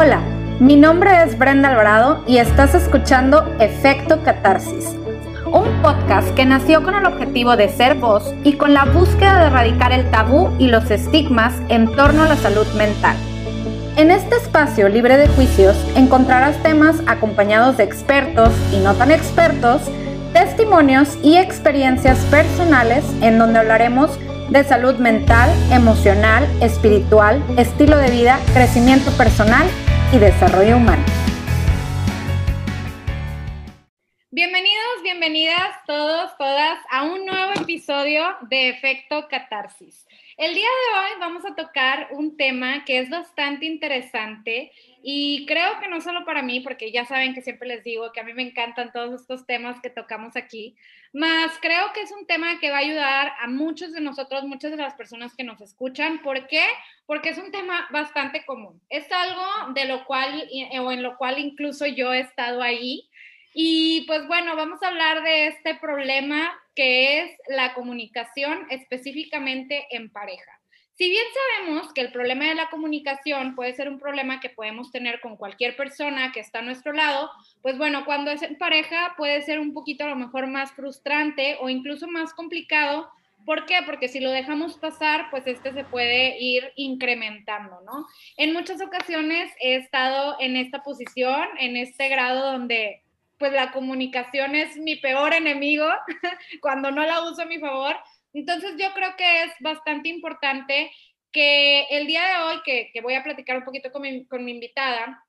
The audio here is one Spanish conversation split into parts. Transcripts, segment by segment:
Hola, mi nombre es Brenda Alvarado y estás escuchando Efecto Catarsis, un podcast que nació con el objetivo de ser voz y con la búsqueda de erradicar el tabú y los estigmas en torno a la salud mental. En este espacio libre de juicios encontrarás temas acompañados de expertos y no tan expertos, testimonios y experiencias personales en donde hablaremos de salud mental, emocional, espiritual, estilo de vida, crecimiento personal y desarrollo humano. Bienvenidos, bienvenidas todos, todas a un nuevo episodio de Efecto Catarsis. El día de hoy vamos a tocar un tema que es bastante interesante y creo que no solo para mí, porque ya saben que siempre les digo que a mí me encantan todos estos temas que tocamos aquí, más creo que es un tema que va a ayudar a muchos de nosotros, muchas de las personas que nos escuchan. ¿Por qué? Porque es un tema bastante común. Es algo de lo cual, o en lo cual incluso yo he estado ahí. Y pues bueno, vamos a hablar de este problema que es la comunicación específicamente en pareja. Si bien sabemos que el problema de la comunicación puede ser un problema que podemos tener con cualquier persona que está a nuestro lado, pues bueno, cuando es en pareja puede ser un poquito a lo mejor más frustrante o incluso más complicado. ¿Por qué? Porque si lo dejamos pasar, pues este se puede ir incrementando, ¿no? En muchas ocasiones he estado en esta posición, en este grado donde pues la comunicación es mi peor enemigo cuando no la uso a mi favor, entonces yo creo que es bastante importante que el día de hoy, que, voy a platicar un poquito con mi, con mi invitada,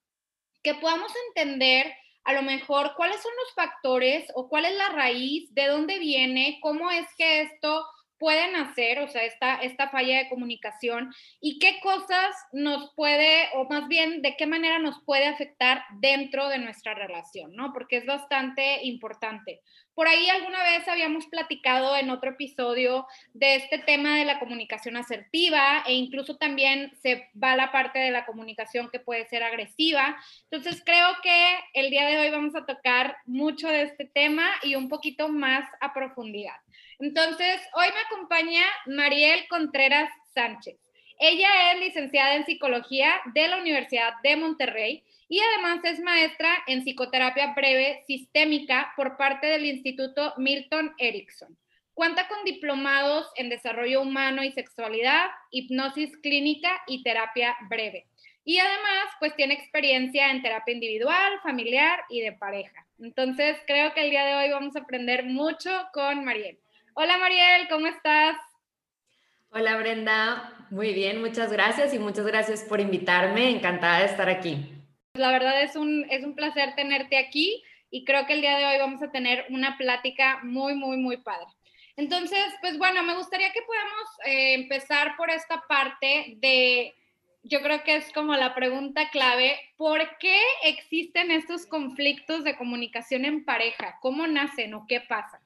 que podamos entender a lo mejor cuáles son los factores o cuál es la raíz, de dónde viene, cómo es que esto pueden hacer, o sea, esta, esta falla de comunicación y qué cosas nos puede, o más bien, de qué manera nos puede afectar dentro de nuestra relación, ¿no? Porque es bastante importante. Por ahí alguna vez habíamos platicado en otro episodio de este tema de la comunicación asertiva e incluso también se va la parte de la comunicación que puede ser agresiva. Entonces creo que el día de hoy vamos a tocar mucho de este tema y un poquito más a profundidad. Entonces, hoy me acompaña Mariel Contreras Sánchez. Ella es licenciada en psicología de la Universidad de Monterrey y además es maestra en psicoterapia breve sistémica por parte del Instituto Milton Erickson. Cuenta con diplomados en desarrollo humano y sexualidad, hipnosis clínica y terapia breve. Y además, pues tiene experiencia en terapia individual, familiar y de pareja. Entonces, creo que el día de hoy vamos a aprender mucho con Mariel. Hola Mariel, ¿cómo estás? Hola Brenda, muy bien, muchas gracias y muchas gracias por invitarme, encantada de estar aquí. La verdad es un, es un placer tenerte aquí y creo que el día de hoy vamos a tener una plática muy, muy, muy padre. Entonces, pues bueno, me gustaría que podamos eh, empezar por esta parte de, yo creo que es como la pregunta clave, ¿por qué existen estos conflictos de comunicación en pareja? ¿Cómo nacen o qué pasa?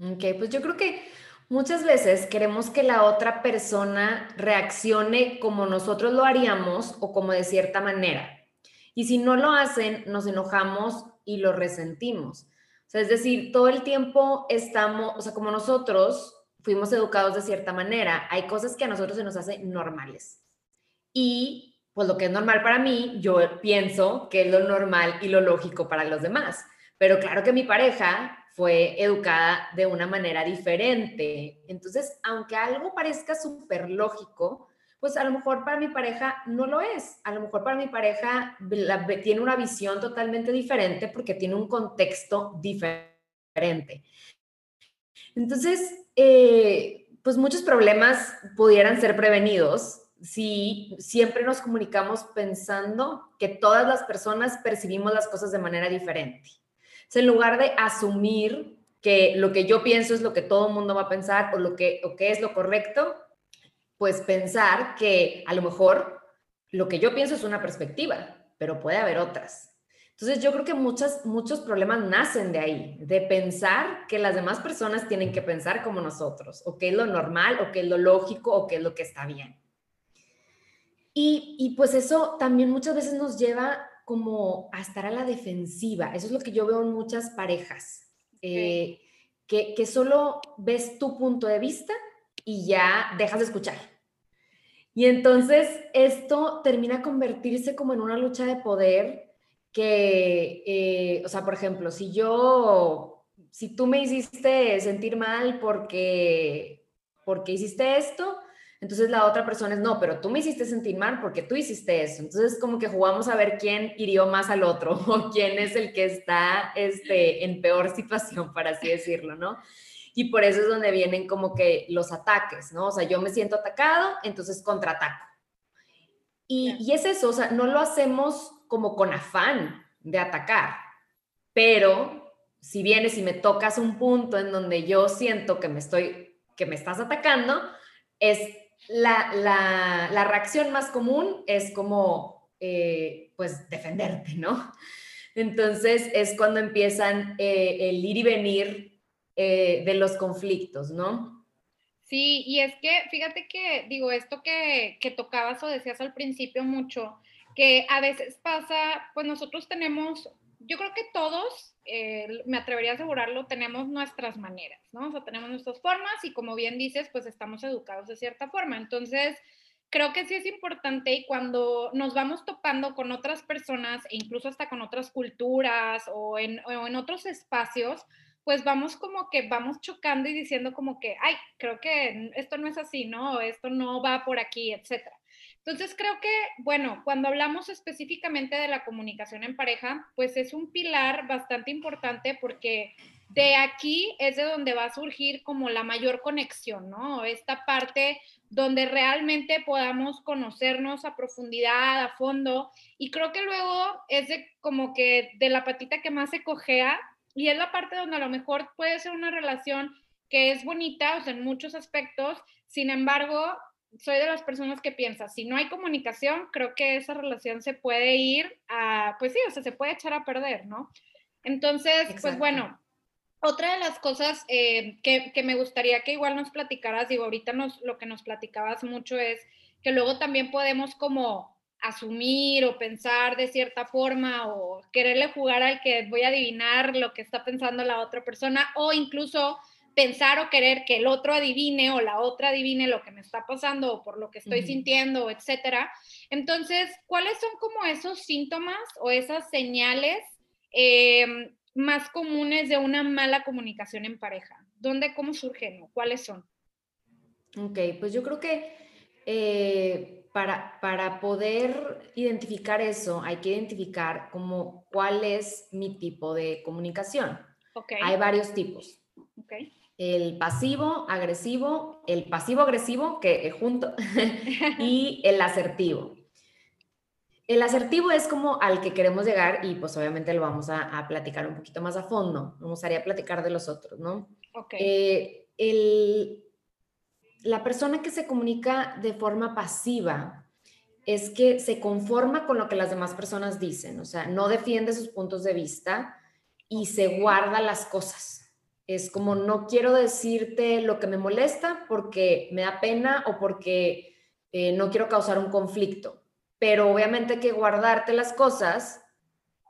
Ok, pues yo creo que muchas veces queremos que la otra persona reaccione como nosotros lo haríamos o como de cierta manera. Y si no lo hacen, nos enojamos y lo resentimos. O sea, es decir, todo el tiempo estamos, o sea, como nosotros fuimos educados de cierta manera, hay cosas que a nosotros se nos hacen normales. Y pues lo que es normal para mí, yo pienso que es lo normal y lo lógico para los demás. Pero claro que mi pareja fue educada de una manera diferente. Entonces, aunque algo parezca súper lógico, pues a lo mejor para mi pareja no lo es. A lo mejor para mi pareja tiene una visión totalmente diferente porque tiene un contexto diferente. Entonces, eh, pues muchos problemas pudieran ser prevenidos si siempre nos comunicamos pensando que todas las personas percibimos las cosas de manera diferente en lugar de asumir que lo que yo pienso es lo que todo el mundo va a pensar o lo que, que es lo correcto, pues pensar que a lo mejor lo que yo pienso es una perspectiva, pero puede haber otras. Entonces yo creo que muchas, muchos problemas nacen de ahí, de pensar que las demás personas tienen que pensar como nosotros, o qué es lo normal, o qué es lo lógico, o qué es lo que está bien. Y, y pues eso también muchas veces nos lleva como a estar a la defensiva. Eso es lo que yo veo en muchas parejas, eh, que, que solo ves tu punto de vista y ya dejas de escuchar. Y entonces esto termina convertirse como en una lucha de poder que, eh, o sea, por ejemplo, si yo, si tú me hiciste sentir mal porque, porque hiciste esto, entonces la otra persona es, no, pero tú me hiciste sentir mal porque tú hiciste eso. Entonces como que jugamos a ver quién hirió más al otro o quién es el que está este, en peor situación, para así decirlo, ¿no? Y por eso es donde vienen como que los ataques, ¿no? O sea, yo me siento atacado, entonces contraataco. Y, y es eso, o sea, no lo hacemos como con afán de atacar, pero si vienes y me tocas un punto en donde yo siento que me estoy, que me estás atacando, es la, la, la reacción más común es como, eh, pues, defenderte, ¿no? Entonces es cuando empiezan eh, el ir y venir eh, de los conflictos, ¿no? Sí, y es que fíjate que, digo, esto que, que tocabas o decías al principio mucho, que a veces pasa, pues nosotros tenemos, yo creo que todos, eh, me atrevería a asegurarlo, tenemos nuestras maneras, ¿no? O sea, tenemos nuestras formas y como bien dices, pues estamos educados de cierta forma. Entonces, creo que sí es importante y cuando nos vamos topando con otras personas e incluso hasta con otras culturas o en, o en otros espacios, pues vamos como que vamos chocando y diciendo como que, ay, creo que esto no es así, ¿no? Esto no va por aquí, etcétera. Entonces creo que, bueno, cuando hablamos específicamente de la comunicación en pareja, pues es un pilar bastante importante porque de aquí es de donde va a surgir como la mayor conexión, ¿no? Esta parte donde realmente podamos conocernos a profundidad, a fondo, y creo que luego es de como que de la patita que más se cojea, y es la parte donde a lo mejor puede ser una relación que es bonita, o sea, en muchos aspectos, sin embargo, soy de las personas que piensa, si no hay comunicación, creo que esa relación se puede ir a, pues sí, o sea, se puede echar a perder, ¿no? Entonces, pues bueno, otra de las cosas eh, que, que, me gustaría que igual nos platicaras, digo, ahorita nos, lo que nos platicabas mucho es que luego también podemos como asumir o pensar de cierta forma o quererle jugar al que voy a adivinar lo que está pensando la otra persona o incluso pensar o querer que el otro adivine o la otra adivine lo que me está pasando o por lo que estoy sintiendo, etcétera. Entonces, ¿cuáles son como esos síntomas o esas señales em, más comunes de una mala comunicación en pareja? ¿Dónde, cómo surgen o cuáles son? Ok, pues yo creo que eh, para, para poder identificar eso, hay que identificar como cuál es mi tipo de comunicación. Okay. Hay varios tipos. Okay el pasivo agresivo, el pasivo agresivo, que es junto, y el asertivo. El asertivo es como al que queremos llegar y pues obviamente lo vamos a, platicar un poquito más a fondo. Me gustaría platicar de los otros, ¿no? Eh, la persona que se comunica de forma pasiva es que se conforma con lo que las demás personas dicen, o sea, no defiende sus puntos de vista y se guarda las cosas es como no quiero decirte lo que me molesta porque me da pena o porque eh, no quiero causar un conflicto. Pero obviamente que guardarte las cosas,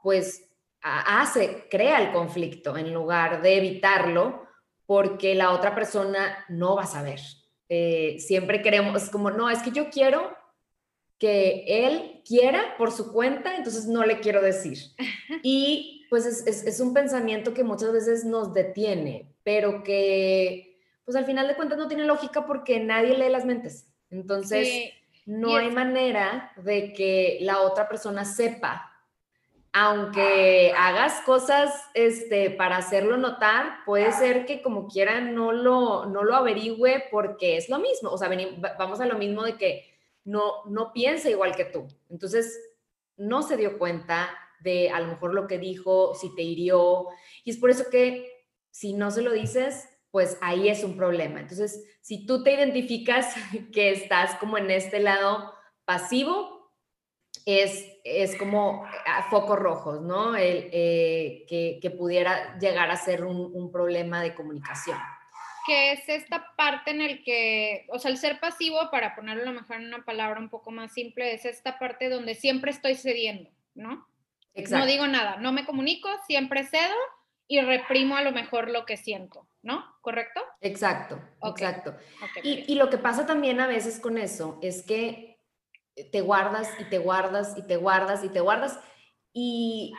pues hace, crea el conflicto en lugar de evitarlo porque la otra persona no va a saber. Eh, siempre queremos, como, no, es que yo quiero que él quiera por su cuenta, entonces no le quiero decir. Y pues es, un pensamiento que muchas veces nos detiene, pero que pues al final de cuentas no tiene lógica porque nadie lee las mentes. Entonces, no hay manera de que la otra persona sepa, aunque hagas cosas este, para hacerlo notar, puede ser que como quiera no lo, no lo averigüe porque es lo mismo. O sea, vamos a lo mismo de que no, no piensa igual que tú. Entonces, no se dio cuenta, de a lo mejor lo que dijo, si te hirió. Y es por eso que si no se lo dices, pues ahí es un problema. Entonces, si tú te identificas que estás como en este lado pasivo, es, es como a focos rojos, ¿no? El, eh, que, que, pudiera llegar a ser un, un problema de comunicación que es esta parte en el que, o sea, el ser pasivo, para ponerlo a lo mejor en una palabra un poco más simple, es esta parte donde siempre estoy cediendo, ¿no? No digo nada, no me comunico, siempre cedo y reprimo a lo mejor lo que siento. ¿no? ¿Correcto? Exacto, exacto. y, y lo que pasa también a veces con eso es que te guardas y te guardas y te guardas y te guardas y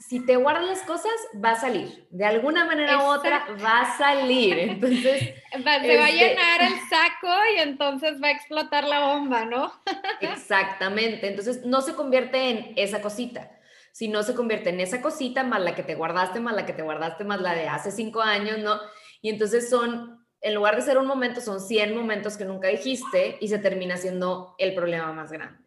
si te guardas las cosas, va a salir. De alguna manera u otra va a salir. Entonces. se va a este llenar el saco y entonces va a explotar la bomba, ¿no? Exactamente. Entonces no se convierte en esa cosita, sino se convierte en esa cosita más la que te guardaste, más la que te guardaste, más la de hace cinco años, ¿no? Y entonces son, en lugar de ser un momento, son 100 momentos que nunca dijiste y se termina siendo el problema más grande.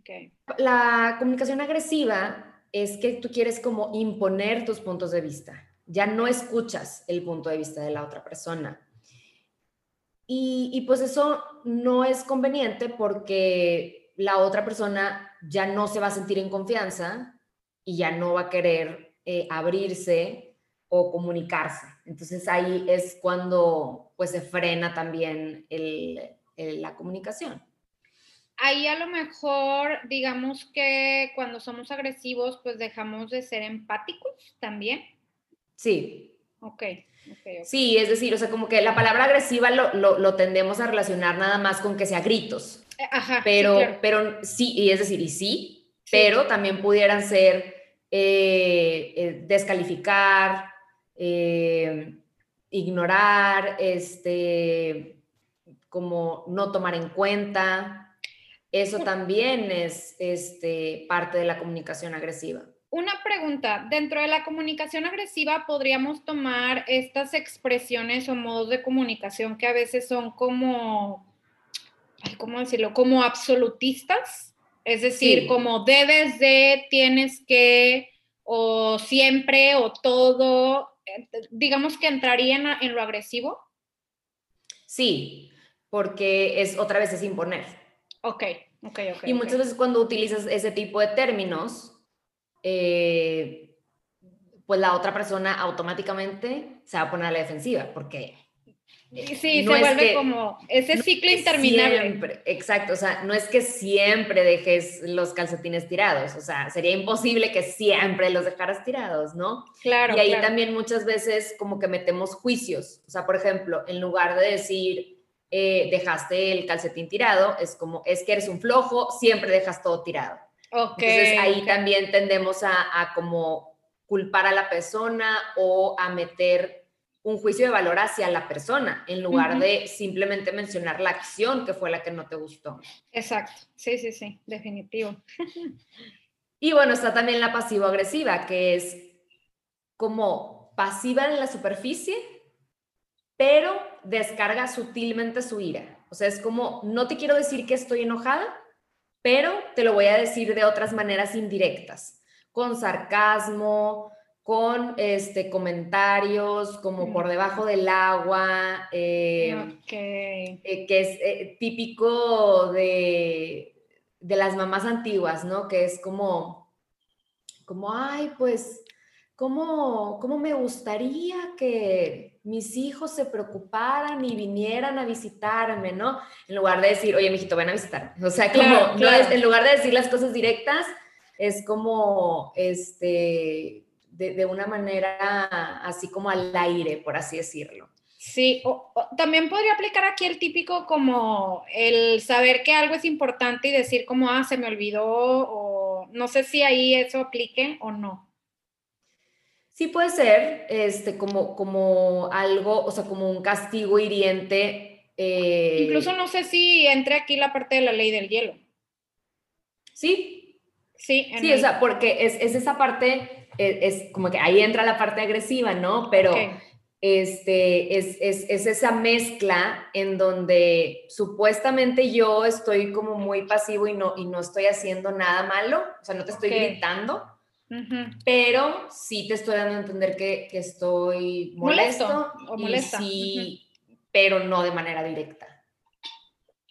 Okay. La comunicación agresiva es que tú quieres como imponer tus puntos de vista. Ya no escuchas el punto de vista de la otra persona. Y, pues eso no es conveniente porque la otra persona ya no se va a sentir en confianza y ya no va a querer eh, abrirse o comunicarse. Entonces ahí es cuando pues se frena también la comunicación ahí a lo mejor, digamos que cuando somos agresivos, pues dejamos de ser empáticos también. Sí. Ok. Sí, es decir, o sea, como que la palabra agresiva lo, lo, tendemos a relacionar nada más con que sea gritos. Eh, ajá. Pero sí, pero sí y es decir, y sí, pero también pudieran ser eh, eh, descalificar, ignorar, este, como no tomar en cuenta, eso también es este, parte de la comunicación agresiva. Una pregunta, dentro de la comunicación agresiva podríamos tomar estas expresiones o modos de comunicación que a veces son como, ¿cómo decirlo? Como absolutistas, es decir, como debes de, tienes que, o siempre, o todo, eh, digamos que entrarían en lo agresivo. Sí, porque es otra vez es imponer. Ok, ok, ok. Y muchas veces cuando utilizas ese tipo de términos, eh, pues la otra persona automáticamente se va a poner a la defensiva, porque... Sí, se vuelve como ese ciclo interminable. Siempre, exacto, o sea, no es que siempre dejes los calcetines tirados, o sea, sería imposible que siempre los dejaras tirados, ¿no? Claro. Y ahí también muchas veces como que metemos juicios, o sea, por ejemplo, en lugar de decir, eh, dejaste el calcetín tirado, es como, es que eres un flojo, siempre dejas todo tirado. Entonces ahí también tendemos a, como culpar a la persona o a meter un juicio de valor hacia la persona en lugar de simplemente mencionar la acción que fue la que no te gustó. Exacto, sí, sí, sí, definitivo. y bueno, está también la pasivo-agresiva, que es como pasiva en la superficie, pero descarga sutilmente su ira. O sea, es como, no te quiero decir que estoy enojada, pero te lo voy a decir de otras maneras indirectas, con sarcasmo, con este, comentarios como por debajo del agua, eh, eh, que es eh, típico de, de, las mamás antiguas, ¿no? Que es como, como, ay, pues, ¿cómo, cómo me gustaría que mis hijos se preocuparan y vinieran a visitarme, ¿no? En lugar de decir, oye, mijito, ven a visitarme. O sea, como, No es, en lugar de decir las cosas directas, es como, este, de, una manera así como al aire, por así decirlo. Sí, también podría aplicar aquí el típico como el saber que algo es importante y decir como, ah, se me olvidó, o no sé si ahí eso aplique o no. Sí puede ser este, como, como algo, o sea, como un castigo hiriente. Eh, Incluso no sé si entre aquí la parte de la ley del hielo. Sí. Sí, sí o sea, porque es, esa parte, e, es, como que ahí entra la parte agresiva, ¿no? Pero este, es, es, esa mezcla en donde supuestamente yo estoy como muy pasivo y no, y no estoy haciendo nada malo, o sea, no te estoy gritando pero sí te estoy dando a entender que, estoy molesto, o molesta. Sí, pero no de manera directa.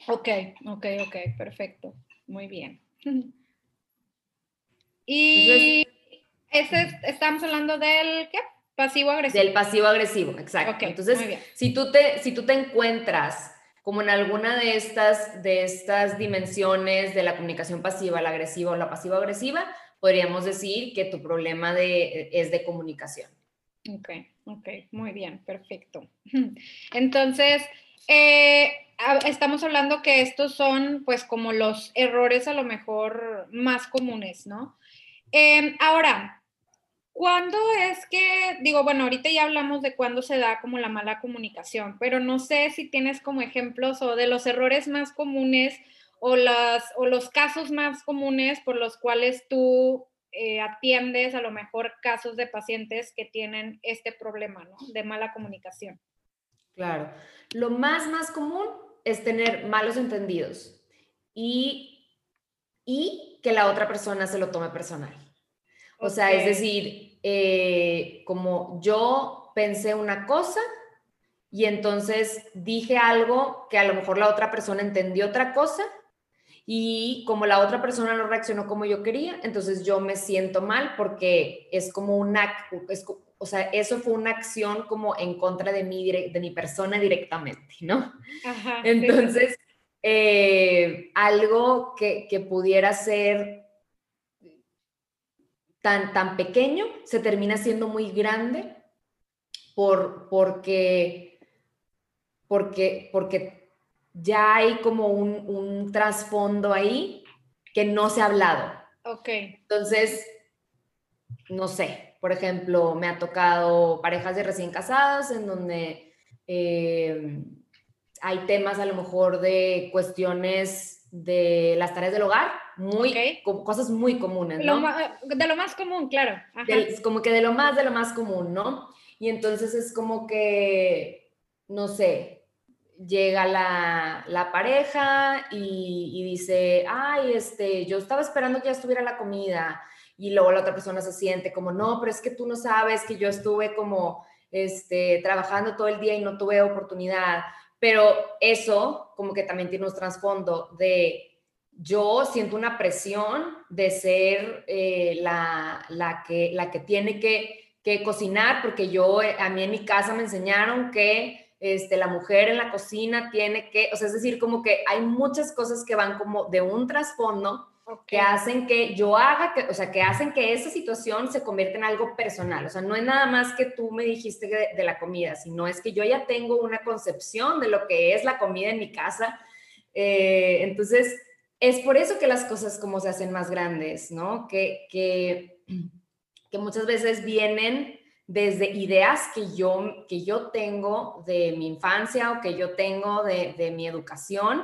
Ok, ok, ok, perfecto. Muy bien. Y ese estamos hablando del ¿qué? Pasivo agresivo. Del pasivo agresivo, exacto. Entonces, si tú te si tú te encuentras como en alguna de estas de estas dimensiones de la comunicación pasiva, la agresiva o la pasivo agresiva, podríamos decir que tu problema de, es de comunicación. Ok, Ok, muy bien, perfecto. Entonces, eh, estamos hablando que estos son pues como los errores a lo mejor más comunes, ¿no? Em, ahora, ¿cuándo es que, digo, bueno, ahorita ya hablamos de cuándo se da como la mala comunicación, pero no sé si tienes como ejemplos o de los errores más comunes o, las, o los casos más comunes por los cuales tú eh, atiendes a lo mejor casos de pacientes que tienen este problema, ¿no? De mala comunicación. Claro. Lo más, más común es tener malos entendidos y, y que la otra persona se lo tome personal. O sea, es decir, eh, como yo pensé una cosa y entonces dije algo que a lo mejor la otra persona entendió otra cosa y como la otra persona no reaccionó como yo quería, entonces yo me siento mal porque es como una, es, o sea, eso fue una acción como en contra de mí, de mi persona directamente, ¿no? entonces, eh, algo que, que, pudiera ser tan, tan pequeño se termina siendo muy grande por, porque, porque, porque ya hay como un, trasfondo ahí que no se ha hablado. Ok. Entonces, no sé, por ejemplo, me ha tocado parejas de recién casados en donde eh, hay temas a lo mejor de cuestiones de las tareas del hogar, muy, cosas muy comunes, ¿no? de lo más común, claro. como que de lo más, de lo más común, ¿no? Y entonces es como que, no sé, llega la, pareja y, dice, ay, este, yo estaba esperando que ya estuviera la comida. Y luego la otra persona se siente como, no, pero es que tú no sabes que yo estuve como, este, trabajando todo el día y no tuve oportunidad. Pero eso como que también tiene un trasfondo de yo siento una presión de ser eh, la, la, que, la que tiene que, que cocinar, porque yo, a mí en mi casa me enseñaron que este, la mujer en la cocina tiene que, o sea, es decir, como que hay muchas cosas que van como de un trasfondo que hacen que yo haga, que, o sea, que hacen que esa situación se convierta en algo personal. O sea, no es nada más que tú me dijiste de, la comida, sino es que yo ya tengo una concepción de lo que es la comida en mi casa. Eh, entonces, es por eso que las cosas como se hacen más grandes, ¿no? Que, que, que muchas veces vienen desde ideas que yo, que yo tengo de mi infancia o que yo tengo de, mi educación,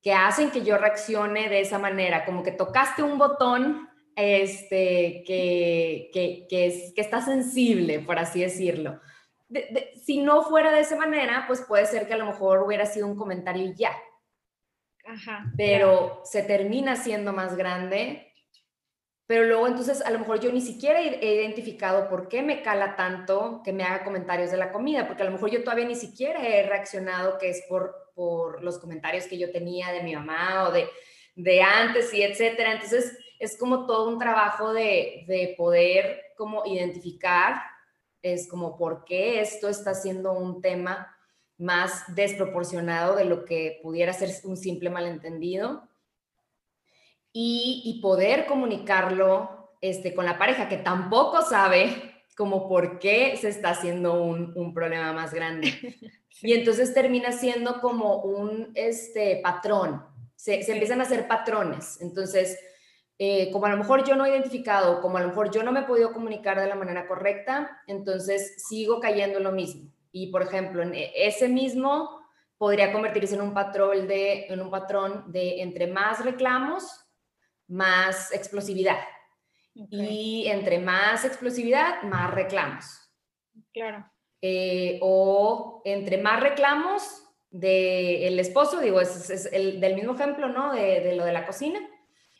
que hacen que yo reaccione de esa manera, como que tocaste un botón este, que, que, que, que está sensible, por así decirlo. si no fuera de esa manera, pues puede ser que a lo mejor hubiera sido un comentario ya. Pero se termina siendo más grande pero luego entonces a lo mejor yo ni siquiera he identificado por qué me cala tanto que me haga comentarios de la comida, porque a lo mejor yo todavía ni siquiera he reaccionado que es por, por los comentarios que yo tenía de mi mamá o de, de antes y etcétera. Entonces es como todo un trabajo de, de poder como identificar, es como por qué esto está siendo un tema más desproporcionado de lo que pudiera ser un simple malentendido y, poder comunicarlo este, con la pareja que tampoco sabe como por qué se está haciendo un, problema más grande. Y entonces termina siendo como un este, patrón, se, empiezan a hacer patrones. Entonces, eh, como a lo mejor yo no he identificado, como a lo mejor yo no me he podido comunicar de la manera correcta, entonces sigo cayendo en lo mismo. Y por ejemplo, en e, ese mismo podría convertirse en un patrón de, en un patrón de entre más reclamos, más explosividad. Y entre más explosividad, más reclamos. Claro. Eh, o entre más reclamos del esposo, digo, es, el, del mismo ejemplo, ¿no? De, lo de la cocina,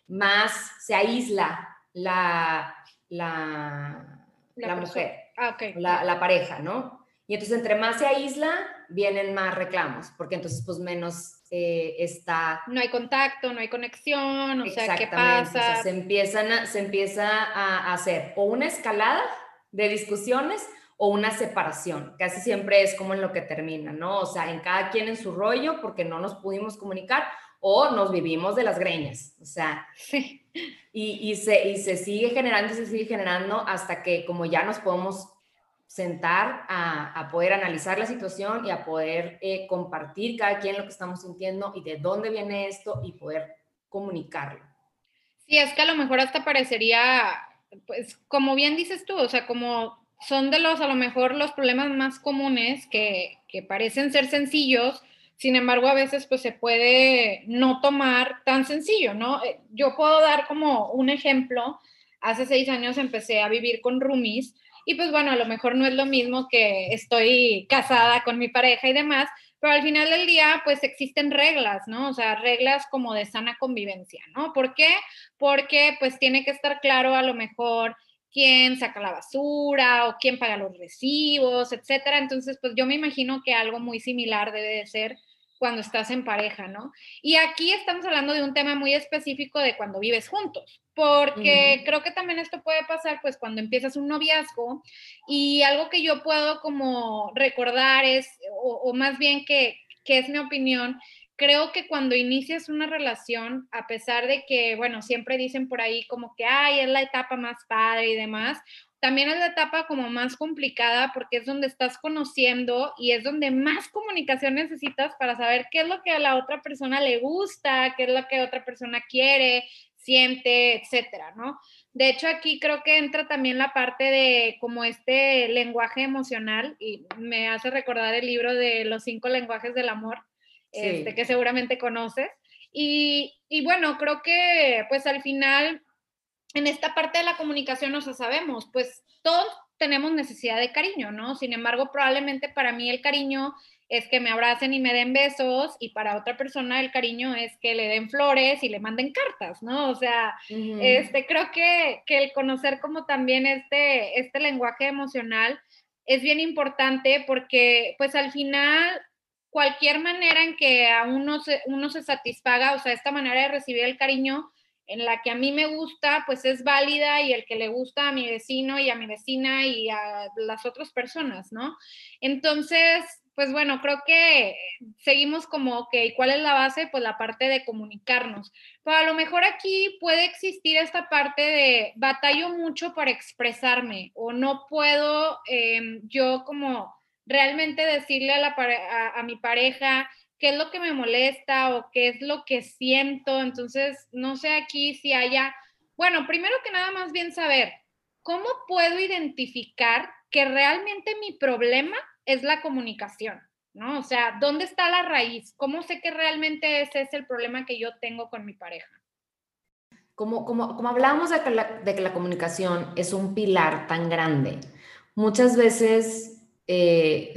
más se aísla la, la, la, mujer, ah, la, la pareja, ¿no? Y entonces entre más se aísla, vienen más reclamos, porque entonces pues menos eh, está... No hay contacto, no hay conexión, o sea, ¿qué pasa? se, empiezan se empieza a hacer o una escalada de discusiones o una separación. Casi siempre es como en lo que termina, ¿no? O sea, en cada quien en su rollo porque no nos pudimos comunicar o nos vivimos de las greñas, o sea, sí. y, y, se, y se sigue generando, se sigue generando hasta que como ya nos podemos sentar a, poder analizar la situación y a poder eh, compartir cada quien lo que estamos sintiendo y de dónde viene esto y poder comunicarlo. Sí, es que a lo mejor hasta parecería, pues como bien dices tú, o sea, como son de los, a lo mejor, los problemas más comunes que, que parecen ser sencillos, sin embargo, a veces pues se puede no tomar tan sencillo, ¿no? Eh, yo puedo dar como un ejemplo. Hace seis años empecé a vivir con roomies y pues bueno, a lo mejor no es lo mismo que estoy casada con mi pareja y demás, pero al final del día pues existen reglas, ¿no? O sea, reglas como de sana convivencia, ¿no? ¿Por qué? Porque pues tiene que estar claro a lo mejor quién saca la basura o quién paga los recibos, etcétera. Entonces, pues yo me imagino que algo muy similar debe de ser cuando estás en pareja, ¿no? Y aquí estamos hablando de un tema muy específico de cuando vives juntos, porque creo que también esto puede pasar pues cuando empiezas un noviazgo y algo que yo puedo como recordar es, o, más bien que, que es mi opinión, creo que cuando inicias una relación, a pesar de que, bueno, siempre dicen por ahí como que, ay, es la etapa más padre y demás, también es la etapa como más complicada porque es donde estás conociendo y es donde más comunicación necesitas para saber qué es lo que a la otra persona le gusta, qué es lo que otra persona quiere, siente, etcétera, ¿no? De hecho, aquí creo que entra también la parte de como este lenguaje emocional y me hace recordar el libro de los cinco lenguajes del amor, este, que seguramente conoces. Y, y, bueno, creo que pues al final en esta parte de la comunicación, o sea, sabemos, pues todos tenemos necesidad de cariño, ¿no? Sin embargo, probablemente para mí el cariño es que me abracen y me den besos y para otra persona el cariño es que le den flores y le manden cartas, ¿no? O sea, este, creo que, que, el conocer como también este, este lenguaje emocional es bien importante porque pues al final cualquier manera en que a uno se, uno se satisfaga, o sea, esta manera de recibir el cariño en la que a mí me gusta, pues es válida y el que le gusta a mi vecino y a mi vecina y a las otras personas, ¿no? Entonces, pues bueno, creo que seguimos como, ok, ¿cuál es la base? Pues la parte de comunicarnos. Pero a lo mejor aquí puede existir esta parte de batallo mucho para expresarme o no puedo em, yo como realmente decirle a, la, a, mi pareja qué es lo que me molesta o qué es lo que siento. Entonces, no sé aquí si haya, bueno, primero que nada más bien saber, ¿cómo puedo identificar que realmente mi problema es la comunicación? ¿No? O sea, ¿dónde está la raíz? ¿Cómo sé que realmente ese es el problema que yo tengo con mi pareja? Como, como, como hablábamos de que, la, de que la comunicación es un pilar tan grande, muchas veces eh,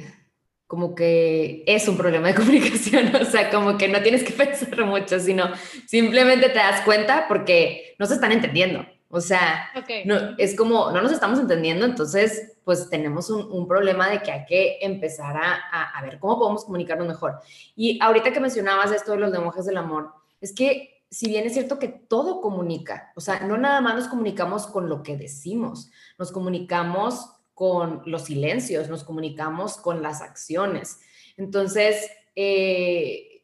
como que es un problema de comunicación, o sea, como que no tienes que pensar mucho, sino simplemente te das cuenta porque no se están entendiendo. O sea, no, es como, no nos estamos entendiendo, entonces, pues tenemos un, problema de que hay que empezar a, a, ver cómo podemos comunicarnos mejor. Y ahorita que mencionabas esto de los lenguajes del amor, es que si bien es cierto que todo comunica, o sea, no nada más nos comunicamos con lo que decimos, nos comunicamos con los silencios, nos comunicamos con las acciones. Entonces, eh,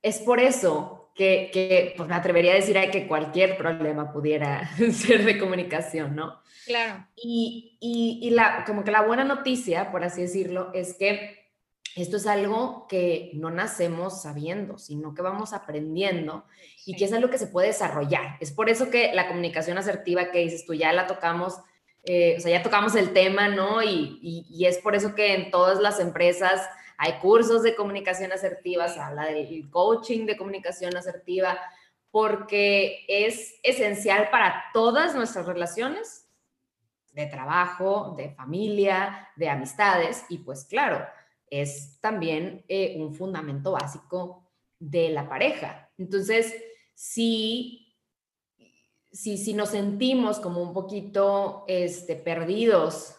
es por eso que, pues me atrevería a decir que cualquier problema pudiera ser de comunicación, ¿no? Claro. Y, y, la, como que la buena noticia, por así decirlo, es que esto es algo que no nacemos sabiendo, sino que vamos aprendiendo y que es algo que se puede desarrollar. Es por eso que la comunicación asertiva que dices tú, ya la tocamos eh, o sea, ya tocamos el tema, ¿no? Y, y, es por eso que en todas las empresas hay cursos de comunicación asertiva, se habla del coaching de comunicación asertiva, porque es esencial para todas nuestras relaciones de trabajo, de familia, de amistades, y pues claro, es también eh, un fundamento básico de la pareja. Entonces, si si, si nos sentimos como un poquito este, perdidos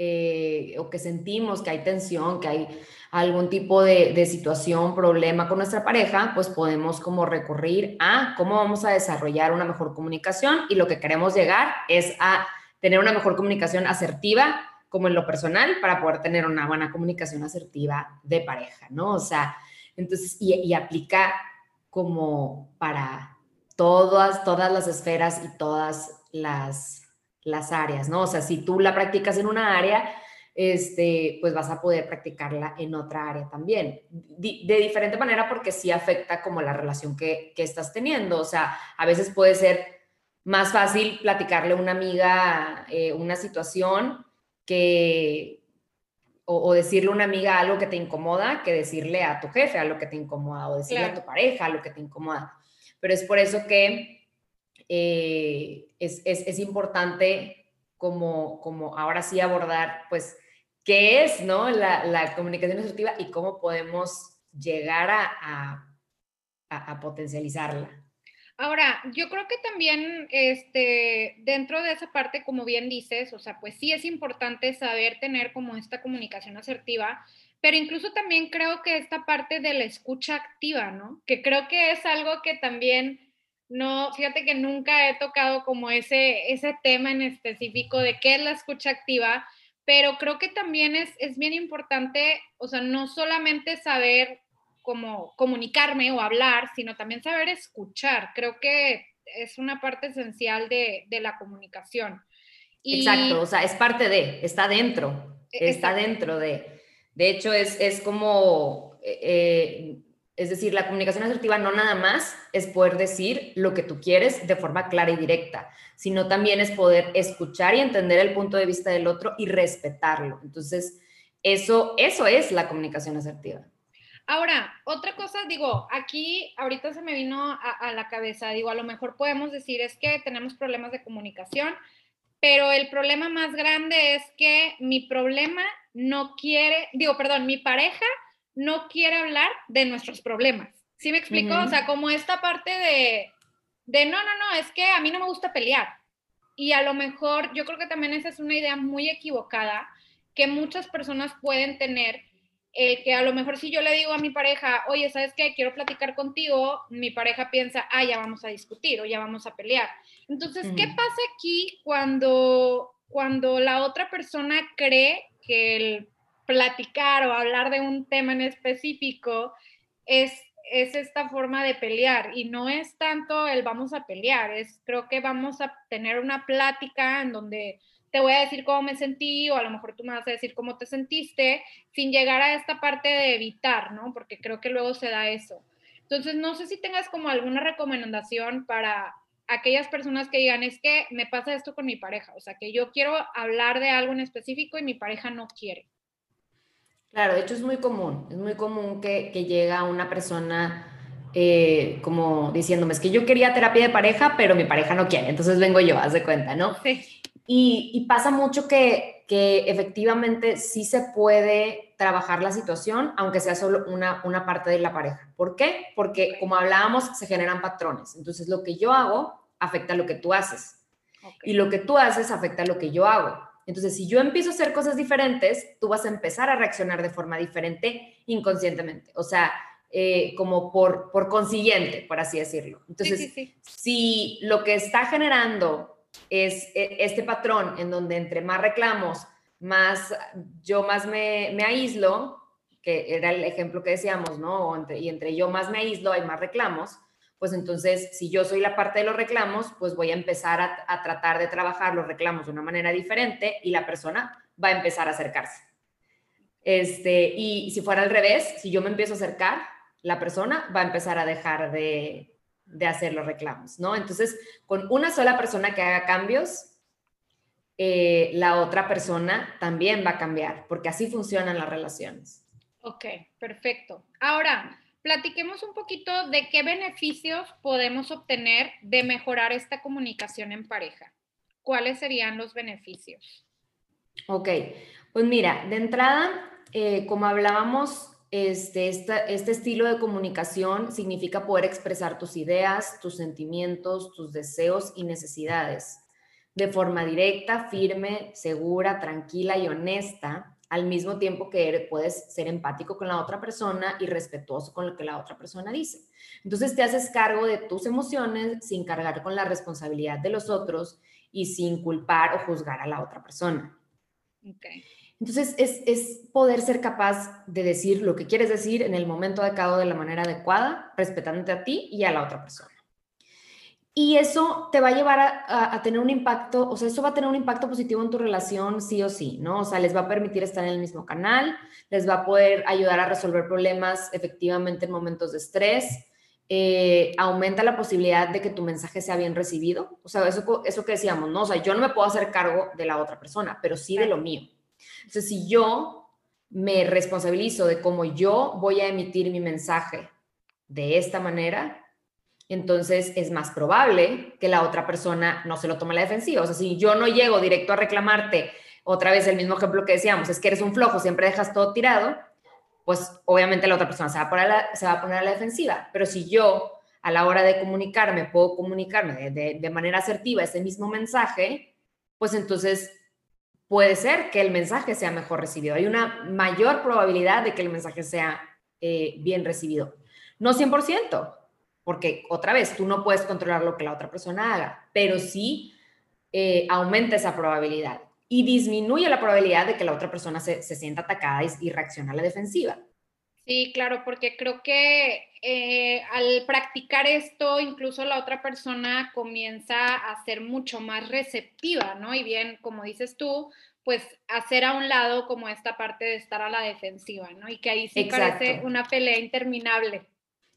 eh, o que sentimos que hay tensión, que hay algún tipo de, de, situación, problema con nuestra pareja, pues podemos como recurrir a cómo vamos a desarrollar una mejor comunicación y lo que queremos llegar es a tener una mejor comunicación asertiva como en lo personal para poder tener una buena comunicación asertiva de pareja, ¿no? O sea, entonces, y, y aplica como para todas, todas las esferas y todas las, las áreas, ¿no? O sea, si tú la practicas en una área, este, pues vas a poder practicarla en otra área también. De, diferente manera porque sí afecta como la relación que, estás teniendo. O sea, a veces puede ser más fácil platicarle a una amiga eh, una situación que, o, decirle a una amiga algo que te incomoda que decirle a tu jefe algo que te incomoda o decirle a tu pareja algo que te incomoda. Pero es por eso que eh, es, es, importante como, como ahora sí abordar, pues, qué es, ¿no? La, la comunicación asertiva y cómo podemos llegar a, a, a, potencializarla. Ahora, yo creo que también este, dentro de esa parte, como bien dices, o sea, pues sí es importante saber tener como esta comunicación asertiva, pero incluso también creo que esta parte de la escucha activa, ¿no? Que creo que es algo que también no, fíjate que nunca he tocado como ese, ese tema en específico de qué es la escucha activa, pero creo que también es, es bien importante, o sea, no solamente saber cómo comunicarme o hablar, sino también saber escuchar. Creo que es una parte esencial de, de la comunicación. Exacto, o sea, es parte de, está dentro, e, está dentro de. De hecho, es, es como, eh, eh es decir, la comunicación asertiva no nada más es poder decir lo que tú quieres de forma clara y directa, sino también es poder escuchar y entender el punto de vista del otro y respetarlo. Entonces, eso, eso es la comunicación asertiva. Ahora, otra cosa, digo, aquí ahorita se me vino a, a, la cabeza, digo, a lo mejor podemos decir es que tenemos problemas de comunicación, pero el problema más grande es que mi problema no quiere, digo, perdón, mi pareja no quiere hablar de nuestros problemas. ¿Sí me explico? O sea, como esta parte de, de, no, no, no, es que a mí no me gusta pelear. Y a lo mejor, yo creo que también esa es una idea muy equivocada que muchas personas pueden tener, el que a lo mejor si yo le digo a mi pareja, oye, ¿sabes qué? Quiero platicar contigo, mi pareja piensa, ah, ya vamos a discutir o ya vamos a pelear. Entonces, ¿qué pasa aquí cuando, cuando la otra persona cree que el platicar o hablar de un tema en específico es, es esta forma de pelear y no es tanto el vamos a pelear, es creo que vamos a tener una plática en donde te voy a decir cómo me sentí o a lo mejor tú me vas a decir cómo te sentiste sin llegar a esta parte de evitar, ¿no? Porque creo que luego se da eso. Entonces, no sé si tengas como alguna recomendación para aquellas personas que digan, es que me pasa esto con mi pareja, o sea, que yo quiero hablar de algo en específico y mi pareja no quiere. Claro, de hecho es muy común, es muy común que, que llega una persona eh, como diciéndome, es que yo quería terapia de pareja, pero mi pareja no quiere, entonces vengo yo, haz de cuenta, ¿no? Sí. Y, y pasa mucho que, que, efectivamente sí se puede trabajar la situación, aunque sea solo una, una parte de la pareja. ¿Por qué? Porque como hablábamos, se generan patrones. Entonces lo que yo hago afecta lo que tú haces. Y lo que tú haces afecta a lo que yo hago. Entonces, si yo empiezo a hacer cosas diferentes, tú vas a empezar a reaccionar de forma diferente inconscientemente, o sea, eh, como por, por consiguiente, por así decirlo. Entonces, si lo que está generando es e, este patrón en donde entre más reclamos, más yo más me, me aíslo, que era el ejemplo que decíamos, ¿no? y entre yo más me aíslo, hay más reclamos pues entonces si yo soy la parte de los reclamos, pues voy a empezar a, tratar de trabajar los reclamos de una manera diferente y la persona va a empezar a acercarse. Este, y si fuera al revés, si yo me empiezo a acercar, la persona va a empezar a dejar de, hacer los reclamos, ¿no? Entonces, con una sola persona que haga cambios, eh, la otra persona también va a cambiar, porque así funcionan las relaciones. Ok, perfecto. Ahora, platiquemos un poquito de qué beneficios podemos obtener de mejorar esta comunicación en pareja. ¿Cuáles serían los beneficios? Ok, pues mira, de entrada, eh, como hablábamos, este, este estilo de comunicación significa poder expresar tus ideas, tus sentimientos, tus deseos y necesidades de forma directa, firme, segura, tranquila y honesta al mismo tiempo que puedes ser empático con la otra persona y respetuoso con lo que la otra persona dice. Entonces te haces cargo de tus emociones sin cargar con la responsabilidad de los otros y sin culpar o juzgar a la otra persona. Entonces es, es, poder ser capaz de decir lo que quieres decir en el momento adecuado de la manera adecuada, respetándote a ti y a la otra persona. Y eso te va a llevar a, tener un impacto, o sea, eso va a tener un impacto positivo en tu relación sí o sí, ¿no? O sea, les va a permitir estar en el mismo canal, les va a poder ayudar a resolver problemas efectivamente en momentos de estrés, eh, aumenta la posibilidad de que tu mensaje sea bien recibido. O sea, eso, eso que decíamos, ¿no? O sea, yo no me puedo hacer cargo de la otra persona, pero sí de lo mío. Entonces, si yo me responsabilizo de cómo yo voy a emitir mi mensaje de esta manera, entonces es más probable que la otra persona no se lo tome a la defensiva. O sea, si yo no llego directo a reclamarte, otra vez el mismo ejemplo que decíamos, es que eres un flojo, siempre dejas todo tirado, pues obviamente la otra persona se va a poner a la, se va a, poner a la defensiva. Pero si yo a la hora de comunicarme puedo comunicarme de, manera asertiva ese mismo mensaje, pues entonces puede ser que el mensaje sea mejor recibido. Hay una mayor probabilidad de que el mensaje sea eh, bien recibido. No 100%, porque otra vez, tú no puedes controlar lo que la otra persona haga, pero sí eh, aumenta esa probabilidad y disminuye la probabilidad de que la otra persona se, sienta atacada y, reaccione a la defensiva. Sí, claro, porque creo que eh, al practicar esto, incluso la otra persona comienza a ser mucho más receptiva, ¿no? Y bien, como dices tú, pues hacer a un lado como esta parte de estar a la defensiva, ¿no? Y que ahí sí parece una pelea interminable.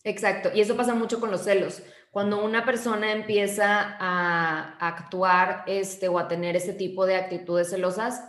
Exacto, y eso pasa mucho con los celos. Cuando una persona empieza a, actuar este, o a tener ese tipo de actitudes celosas,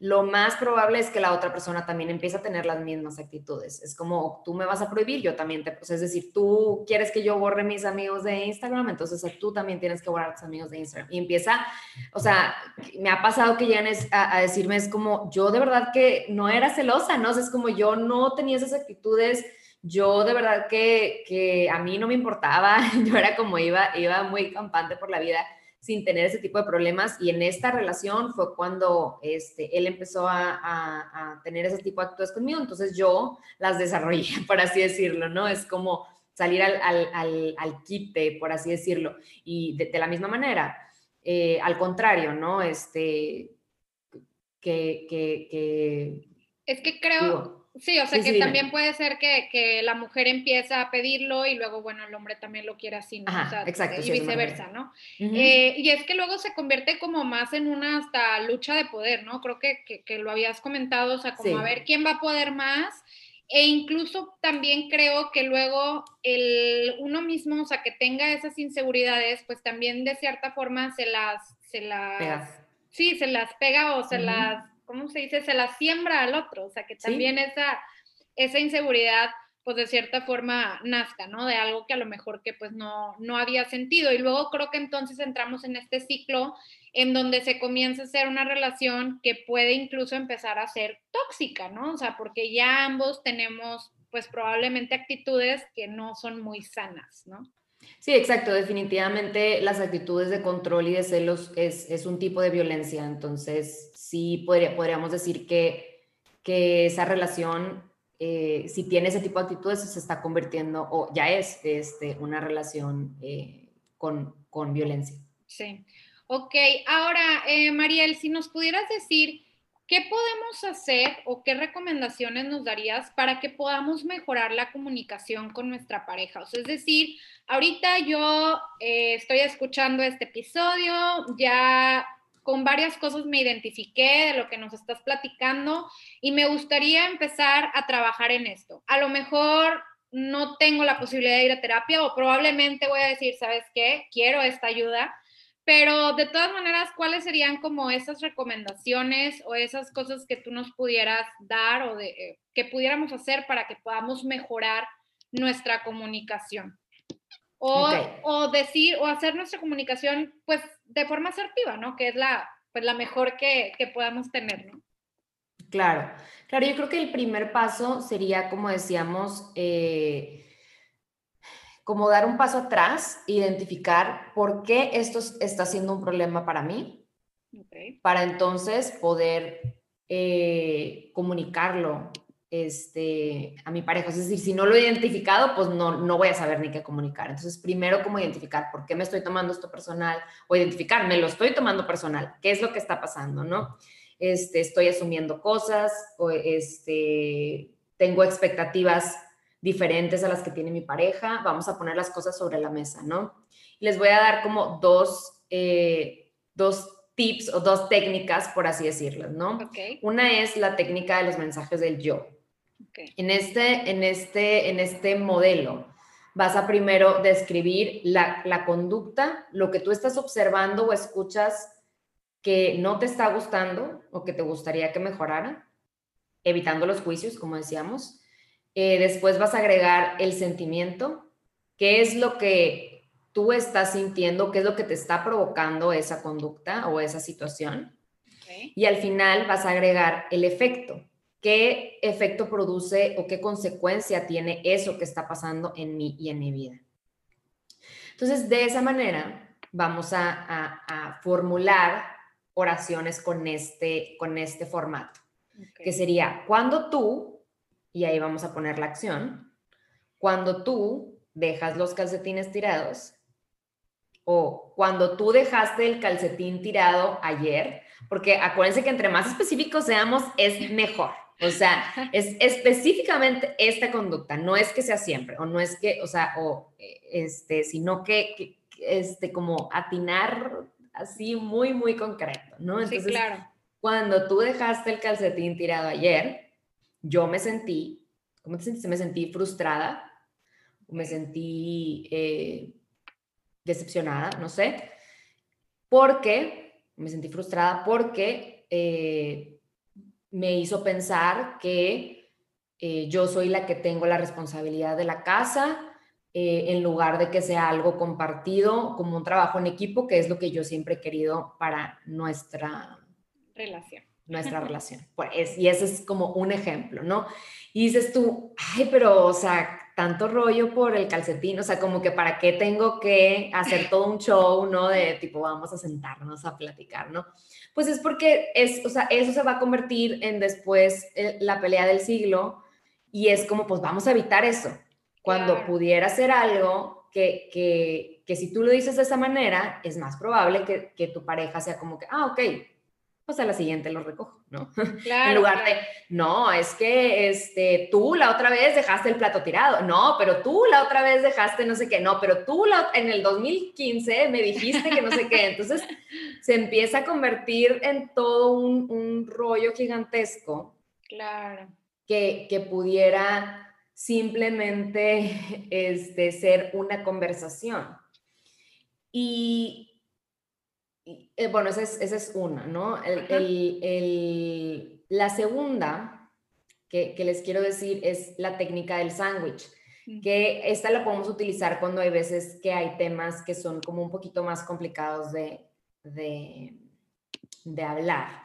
lo más probable es que la otra persona también empiece a tener las mismas actitudes. Es como, tú me vas a prohibir, yo también te... es decir, tú quieres que yo borre mis amigos de Instagram, entonces tú también tienes que borrar tus amigos de Instagram. Y empieza, o sea, me ha pasado que llegan a, a decirme, es como, yo de verdad que no era celosa, ¿no? es como yo no tenía esas actitudes yo de verdad que, a mí no me importaba, yo era como iba, iba muy campante por la vida sin tener ese tipo de problemas y en esta relación fue cuando este, él empezó a, tener ese tipo de actitudes conmigo, entonces yo las desarrollé, por así decirlo, ¿no? Es como salir al, al, al, quite, por así decirlo, y de, la misma manera, eh, al contrario, ¿no? Este, que, que, Es que creo... Sí, o sea que también puede ser que, la mujer empieza a pedirlo y luego, bueno, el hombre también lo quiere así, ¿no? exacto, y viceversa, ¿no? Eh, y es que luego se convierte como más en una hasta lucha de poder, ¿no? Creo que, lo habías comentado, o sea, como a ver quién va a poder más. E incluso también creo que luego el uno mismo, o sea, que tenga esas inseguridades, pues también de cierta forma se las, se las, sí, se las pega o se las ¿cómo se dice? Se la siembra al otro, o sea, que también esa, esa inseguridad, pues de cierta forma nazca, ¿no? De algo que a lo mejor que pues no, no había sentido. Y luego creo que entonces entramos en este ciclo en donde se comienza a hacer una relación que puede incluso empezar a ser tóxica, ¿no? O sea, porque ya ambos tenemos pues probablemente actitudes que no son muy sanas, ¿no? Sí, exacto. Definitivamente las actitudes de control y de celos es, un tipo de violencia. Entonces, sí podría, podríamos decir que, que esa relación, eh, si tiene ese tipo de actitudes, se está convirtiendo o ya es este, una relación eh, con, con, violencia. Sí. Ok, ahora, eh, Mariel, si nos pudieras decir ¿Qué podemos hacer o qué recomendaciones nos darías para que podamos mejorar la comunicación con nuestra pareja? O sea, es decir, ahorita yo eh, estoy escuchando este episodio, ya con varias cosas me identifiqué de lo que nos estás platicando y me gustaría empezar a trabajar en esto. A lo mejor no tengo la posibilidad de ir a terapia o probablemente voy a decir, ¿sabes qué? Quiero esta ayuda pero de todas maneras, ¿cuáles serían como esas recomendaciones o esas cosas que tú nos pudieras dar o de, eh, que pudiéramos hacer para que podamos mejorar nuestra comunicación? O, o, decir o hacer nuestra comunicación pues de forma asertiva, ¿no? Que es la, pues, la mejor que, que podamos tener, ¿no? Claro, claro, yo creo que el primer paso sería, como decíamos, eh, como dar un paso atrás, identificar por qué esto está siendo un problema para mí, para entonces poder eh, comunicarlo este, a mi pareja. Es decir, si no lo he identificado, pues no, no voy a saber ni qué comunicar. Entonces, primero, como identificar por qué me estoy tomando esto personal o identificar, me lo estoy tomando personal, qué es lo que está pasando, ¿no? Este, estoy asumiendo cosas o este, tengo expectativas diferentes a las que tiene mi pareja, vamos a poner las cosas sobre la mesa, ¿no? Les voy a dar como dos, eh, dos tips o dos técnicas, por así decirlo, ¿no? Una es la técnica de los mensajes del yo. En, este, en, este, en este modelo vas a primero describir la, la conducta, lo que tú estás observando o escuchas que no te está gustando o que te gustaría que mejorara, evitando los juicios, como decíamos. Eh, después vas a agregar el sentimiento, qué es lo que tú estás sintiendo, qué es lo que te está provocando esa conducta o esa situación. Y al final vas a agregar el efecto, qué efecto produce o qué consecuencia tiene eso que está pasando en mí y en mi vida. Entonces, de esa manera, vamos a, formular oraciones con este, con este formato, que sería cuando tú, y ahí vamos a poner la acción, cuando tú dejas los calcetines tirados o cuando tú dejaste el calcetín tirado ayer, porque acuérdense que entre más específicos seamos es mejor. O sea, es específicamente esta conducta, no es que sea siempre, o no es que, o sea, o este, sino que, este, como atinar así muy, muy concreto, ¿no? Entonces, sí, claro. cuando tú dejaste el calcetín tirado ayer, yo me sentí, ¿cómo te sentiste? Me sentí frustrada, me sentí eh, decepcionada, no sé, porque, me sentí frustrada porque... Eh, me hizo pensar que eh, yo soy la que tengo la responsabilidad de la casa, en lugar de que sea algo compartido como un trabajo en equipo, que es lo que yo siempre he querido para nuestra relación. Nuestra relación. Pues, y ese es como un ejemplo, ¿no? Y dices tú, ay, pero, o sea, tanto rollo por el calcetín, o sea, como que para qué tengo que hacer todo un show, ¿no? De tipo, vamos a sentarnos a platicar, ¿no? Pues es porque es, o sea, eso se va a convertir en después eh, la pelea del siglo y es como, pues vamos a evitar eso. Cuando pudiera ser algo que, que, que, si tú lo dices de esa manera, es más probable que, que tu pareja sea como que, ah, ok, pues a la siguiente lo recojo, ¿no? en lugar de, no, es que este, tú la otra vez dejaste el plato tirado, no, pero tú la otra vez dejaste no sé qué, no, pero tú la, en el 2015 me dijiste que no sé qué, entonces se empieza a convertir en todo un, un rollo gigantesco. Claro. Que, que pudiera simplemente este, ser una conversación. Y eh, bueno, esa es, una, ¿no? la segunda que, les quiero decir es la técnica del sándwich, que esta la podemos utilizar cuando hay veces que hay temas que son como un poquito más complicados de, de, hablar.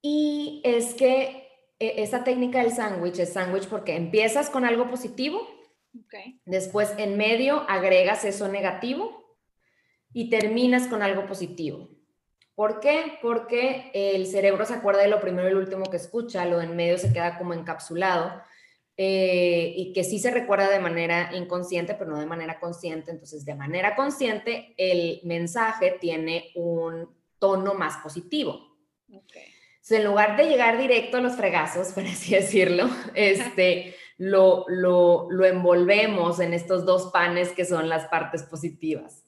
Y es que e, esa técnica del sándwich es sándwich porque empiezas con algo positivo, después en medio agregas eso negativo y terminas con algo positivo. ¿Por qué? Porque el cerebro se acuerda de lo primero y lo último que escucha, lo en medio se queda como encapsulado eh, y que sí se recuerda de manera inconsciente, pero no de manera consciente. Entonces, de manera consciente, el mensaje tiene un tono más positivo. en lugar de llegar directo a los fregazos, por así decirlo, este, lo, lo, lo envolvemos en estos dos panes que son las partes positivas.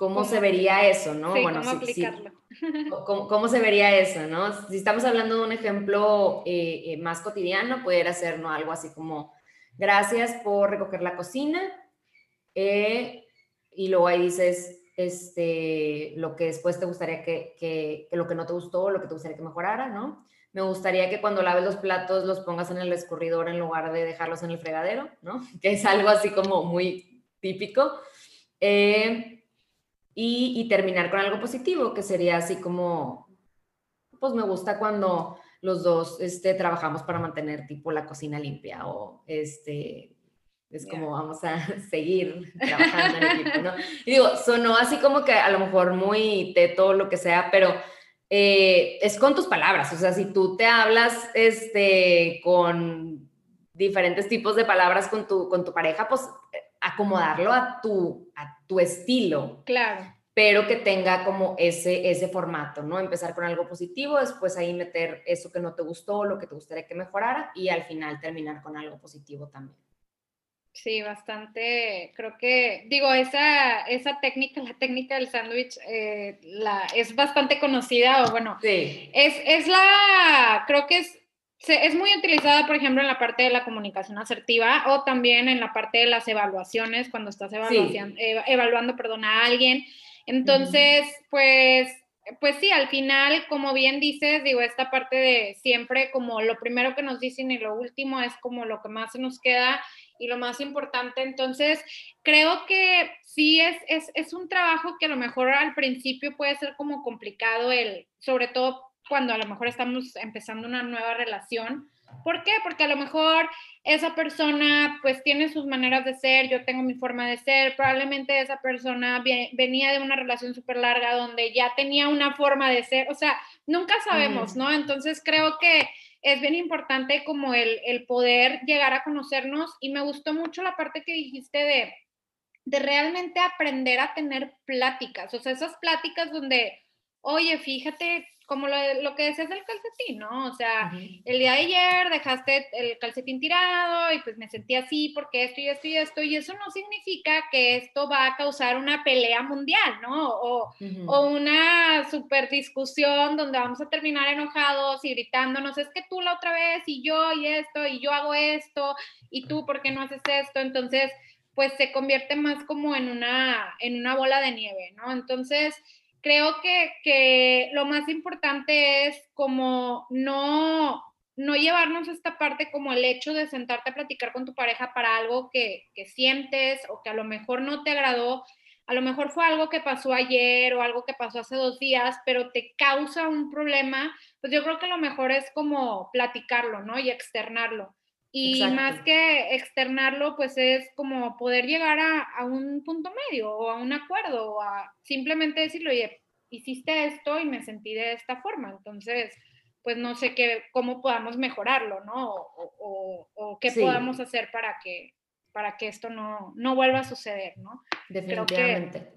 ¿Cómo, se vería eso, no? bueno, ¿cómo aplicarlo? ¿Cómo, se vería eso, no? Si estamos hablando de un ejemplo eh, eh, más cotidiano, pudiera ser ¿no? algo así como, gracias por recoger la cocina, eh, y luego ahí dices, este, lo que después te gustaría que, que, que, lo que no te gustó, lo que te gustaría que mejorara, ¿no? Me gustaría que cuando laves los platos los pongas en el escurridor en lugar de dejarlos en el fregadero, ¿no? Que es algo así como muy típico. Eh, y, terminar con algo positivo, que sería así como, pues me gusta cuando los dos este, trabajamos para mantener tipo la cocina limpia o este, es como vamos a seguir trabajando en equipo, ¿no? Y digo, sonó así como que a lo mejor muy teto, lo que sea, pero eh, es con tus palabras, o sea, si tú te hablas este, con diferentes tipos de palabras con tu, con tu pareja, pues acomodarlo a tu, a tu estilo. Claro. pero que tenga como ese, ese formato, ¿no? Empezar con algo positivo, después ahí meter eso que no te gustó, lo que te gustaría que mejorara y al final terminar con algo positivo también. Sí, bastante, creo que, digo, esa, esa técnica, la técnica del sándwich, eh, la, es bastante conocida, o bueno, sí. es, es la, creo que es, es muy utilizada, por ejemplo, en la parte de la comunicación asertiva o también en la parte de las evaluaciones, cuando estás evaluando, evaluando perdón, a alguien. Entonces, pues, pues sí, al final, como bien dices, digo, esta parte de siempre como lo primero que nos dicen y lo último es como lo que más se nos queda y lo más importante. Entonces, creo que sí es, es, es, un trabajo que a lo mejor al principio puede ser como complicado, el, sobre todo cuando a lo mejor estamos empezando una nueva relación. ¿Por qué? Porque a lo mejor esa persona pues tiene sus maneras de ser, yo tengo mi forma de ser, probablemente esa persona venía de una relación súper larga donde ya tenía una forma de ser, o sea, nunca sabemos, ¿no? Entonces creo que es bien importante como el, el, poder llegar a conocernos y me gustó mucho la parte que dijiste de, de realmente aprender a tener pláticas, o sea, esas pláticas donde, oye, fíjate como lo, lo, que decías del calcetín, ¿no? O sea, el día de ayer dejaste el calcetín tirado y pues me sentí así porque esto y esto y esto, y eso no significa que esto va a causar una pelea mundial, ¿no? O, o una super discusión donde vamos a terminar enojados y gritándonos, es que tú la otra vez y yo y esto y yo hago esto y tú por qué no haces esto, entonces pues se convierte más como en una, en una bola de nieve, ¿no? Entonces, creo que, lo más importante es como no, no llevarnos esta parte como el hecho de sentarte a platicar con tu pareja para algo que, que, sientes o que a lo mejor no te agradó, a lo mejor fue algo que pasó ayer o algo que pasó hace dos días, pero te causa un problema, pues yo creo que lo mejor es como platicarlo, ¿no? Y externarlo. Y más que externarlo, pues es como poder llegar a, un punto medio o a un acuerdo o a simplemente decirle, oye, hiciste esto y me sentí de esta forma. Entonces, pues no sé qué, cómo podamos mejorarlo, ¿no? O, qué podamos hacer para que, para que esto no, no vuelva a suceder, ¿no? Definitivamente.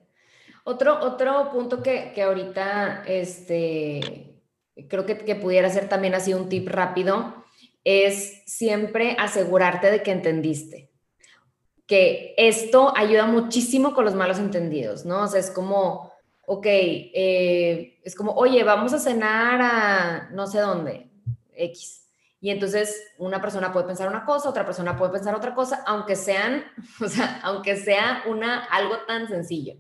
Otro, otro punto que, que ahorita, este, creo que, que pudiera ser también así un tip rápido es siempre asegurarte de que entendiste. Que esto ayuda muchísimo con los malos entendidos, ¿no? O sea, es como, ok, eh, es como, oye, vamos a cenar a no sé dónde, X. Y entonces una persona puede pensar una cosa, otra persona puede pensar otra cosa, aunque sean, o sea, aunque sea una, algo tan sencillo.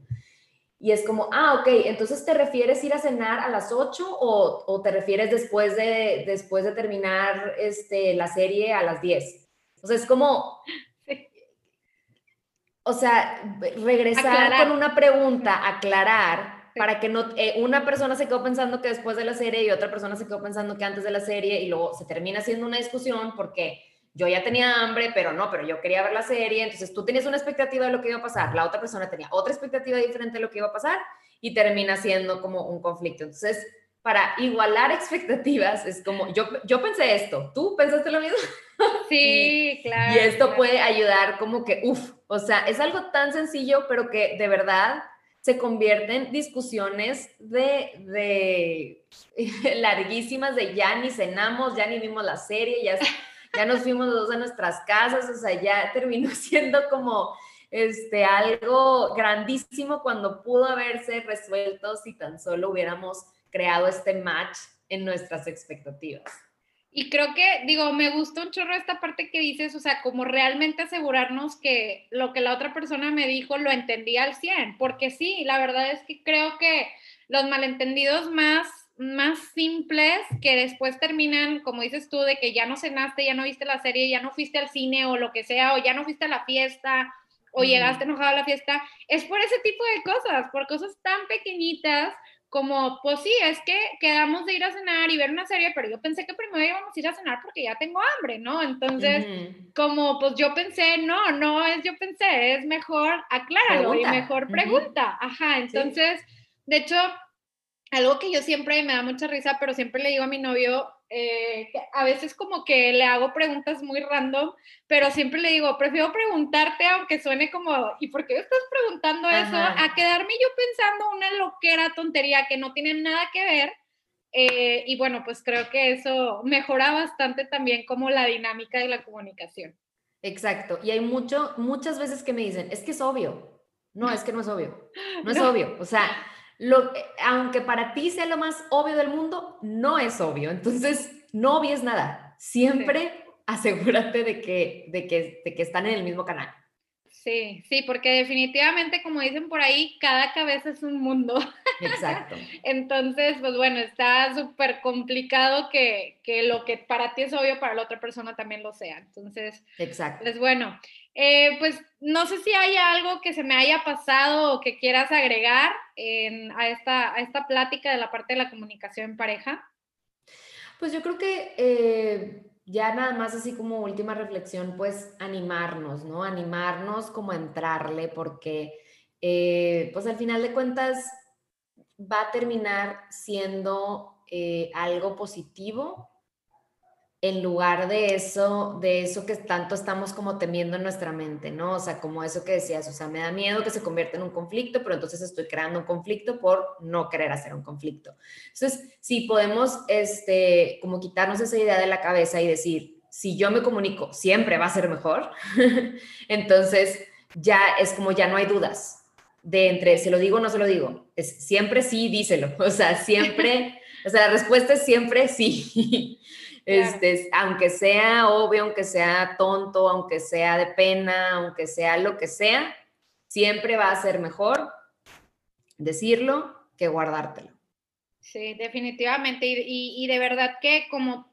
Y es como, ah, ok, entonces te refieres ir a cenar a las 8 o, o te refieres después de, después de terminar este, la serie a las 10. O sea, es como, o sea, regresar con una pregunta, aclarar, para que no, eh, una persona se quedó pensando que después de la serie y otra persona se quedó pensando que antes de la serie y luego se termina haciendo una discusión porque yo ya tenía hambre, pero no, pero yo quería ver la serie, entonces tú tenías una expectativa de lo que iba a pasar, la otra persona tenía otra expectativa diferente de lo que iba a pasar y termina siendo como un conflicto. Entonces, para igualar expectativas, es como, yo, yo pensé esto, ¿tú pensaste lo mismo? Sí, claro. Y esto puede ayudar como que, uff, o sea, es algo tan sencillo, pero que de verdad se convierten discusiones de, de larguísimas, de ya ni cenamos, ya ni vimos la serie, ya ya nos fuimos los dos a nuestras casas, o sea, ya terminó siendo como este, algo grandísimo cuando pudo haberse resuelto si tan solo hubiéramos creado este match en nuestras expectativas. Y creo que, digo, me gustó un chorro esta parte que dices, o sea, como realmente asegurarnos que lo que la otra persona me dijo lo entendía al 100, porque sí, la verdad es que creo que los malentendidos más más simples que después terminan, como dices tú, de que ya no cenaste, ya no viste la serie, ya no fuiste al cine o lo que sea, o ya no fuiste a la fiesta, o llegaste enojado a la fiesta, es por ese tipo de cosas, por cosas tan pequeñitas como, pues sí, es que quedamos de ir a cenar y ver una serie, pero yo pensé que primero íbamos a ir a cenar porque ya tengo hambre, ¿no? Entonces, como pues yo pensé, no, no es yo pensé, es mejor acláralo y mejor pregunta. Ajá, entonces, de hecho, algo que yo siempre me da mucha risa, pero siempre le digo a mi novio, eh, a veces como que le hago preguntas muy random, pero siempre le digo, prefiero preguntarte, aunque suene como, ¿y por qué estás preguntando eso? A quedarme yo pensando una loquera tontería que no tiene nada que ver. Eh, y bueno, pues creo que eso mejora bastante también como la dinámica de la comunicación. Exacto. Y hay mucho, muchas veces que me dicen, es que es obvio. No, es que no es obvio. No es obvio. O sea, lo, eh, aunque para ti sea lo más obvio del mundo, no es obvio. Entonces, no obvies nada. Siempre asegúrate de que, de, que, de que están en el mismo canal. Sí, sí, porque definitivamente, como dicen por ahí, cada cabeza es un mundo. Exacto. Entonces, pues bueno, está súper complicado que, que, lo que para ti es obvio, para la otra persona también lo sea. Entonces, Exacto. pues bueno, eh, pues no sé si hay algo que se me haya pasado o que quieras agregar a, esta, a esta plática de la parte de la comunicación en pareja. Pues yo creo que eh, ya nada más así como última reflexión, pues animarnos, ¿no? Animarnos como a entrarle porque eh, pues al final de cuentas va a terminar siendo algo positivo en lugar de eso, de eso que tanto estamos como temiendo en nuestra mente, ¿no? O sea, como eso que decías, o sea, me da miedo que se convierta en un conflicto, pero entonces estoy creando un conflicto por no querer hacer un conflicto. Entonces, si podemos, este, como quitarnos esa idea de la cabeza y decir, si yo me comunico, siempre va a ser mejor, entonces ya es como ya no hay dudas de entre, se lo digo o no se lo digo, es siempre sí, díselo, o sea, siempre, o sea, la respuesta es siempre sí. Este, aunque sea obvio, aunque sea tonto, aunque sea de pena, aunque sea lo que sea, siempre va a ser mejor decirlo que guardártelo. Sí, definitivamente. Y, de verdad que como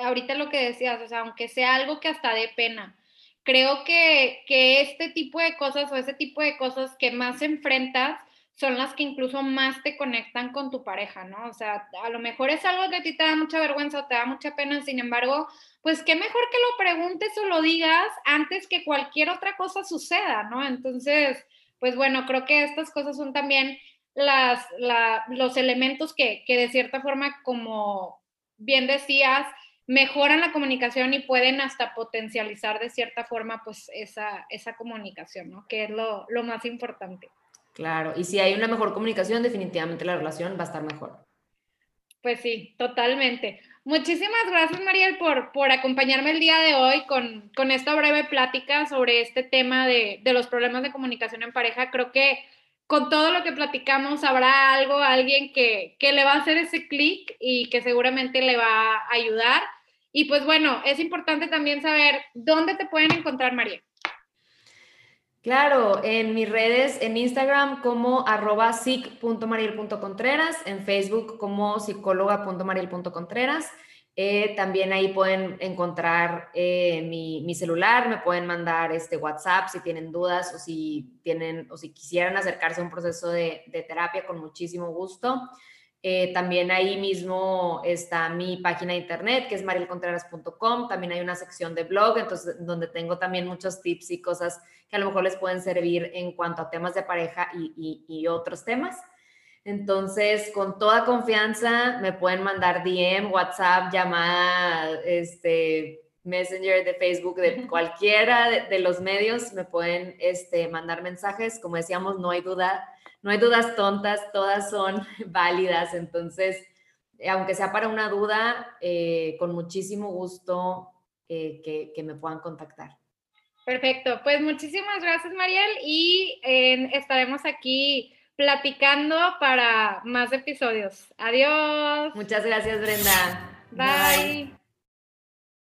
ahorita lo que decías, o sea, aunque sea algo que hasta de pena, creo que, que este tipo de cosas o ese tipo de cosas que más enfrentas son las que incluso más te conectan con tu pareja, ¿no? O sea, a lo mejor es algo que a ti te da mucha vergüenza o te da mucha pena, sin embargo, pues qué mejor que lo preguntes o lo digas antes que cualquier otra cosa suceda, ¿no? Entonces, pues bueno, creo que estas cosas son también las, los elementos que, que de cierta forma, como bien decías, mejoran la comunicación y pueden hasta potencializar de cierta forma, pues, esa, esa comunicación, ¿no? Que es lo, lo más importante. Claro, y si hay una mejor comunicación, definitivamente la relación va a estar mejor. Pues sí, totalmente. Muchísimas gracias, Mariel, por, por acompañarme el día de hoy con, con esta breve plática sobre este tema de, de, los problemas de comunicación en pareja. Creo que con todo lo que platicamos habrá algo, alguien que, que le va a hacer ese clic y que seguramente le va a ayudar. Y pues bueno, es importante también saber dónde te pueden encontrar, Mariel. Claro, en mis redes, en Instagram como arroba en Facebook como psicóloga.mariel.contreras. Eh, también ahí pueden encontrar eh, mi, celular, me pueden mandar este WhatsApp si tienen dudas o si tienen o si quisieran acercarse a un proceso de terapia con muchísimo gusto. Eh, también ahí mismo está mi página de internet, que es marielcontreras.com. También hay una sección de blog, entonces, donde tengo también muchos tips y cosas que a lo mejor les pueden servir en cuanto a temas de pareja y, y, otros temas. Entonces, con toda confianza, me pueden mandar DM, WhatsApp, llamada, este, Messenger de Facebook, de cualquiera de, de los medios, me pueden este, mandar mensajes. Como decíamos, no hay duda no hay dudas tontas, todas son válidas, entonces, eh, aunque sea para una duda, eh, con muchísimo gusto eh, que, me puedan contactar. Perfecto, pues muchísimas gracias Mariel y estaremos aquí platicando para más episodios. Adiós. Muchas gracias Brenda. Bye.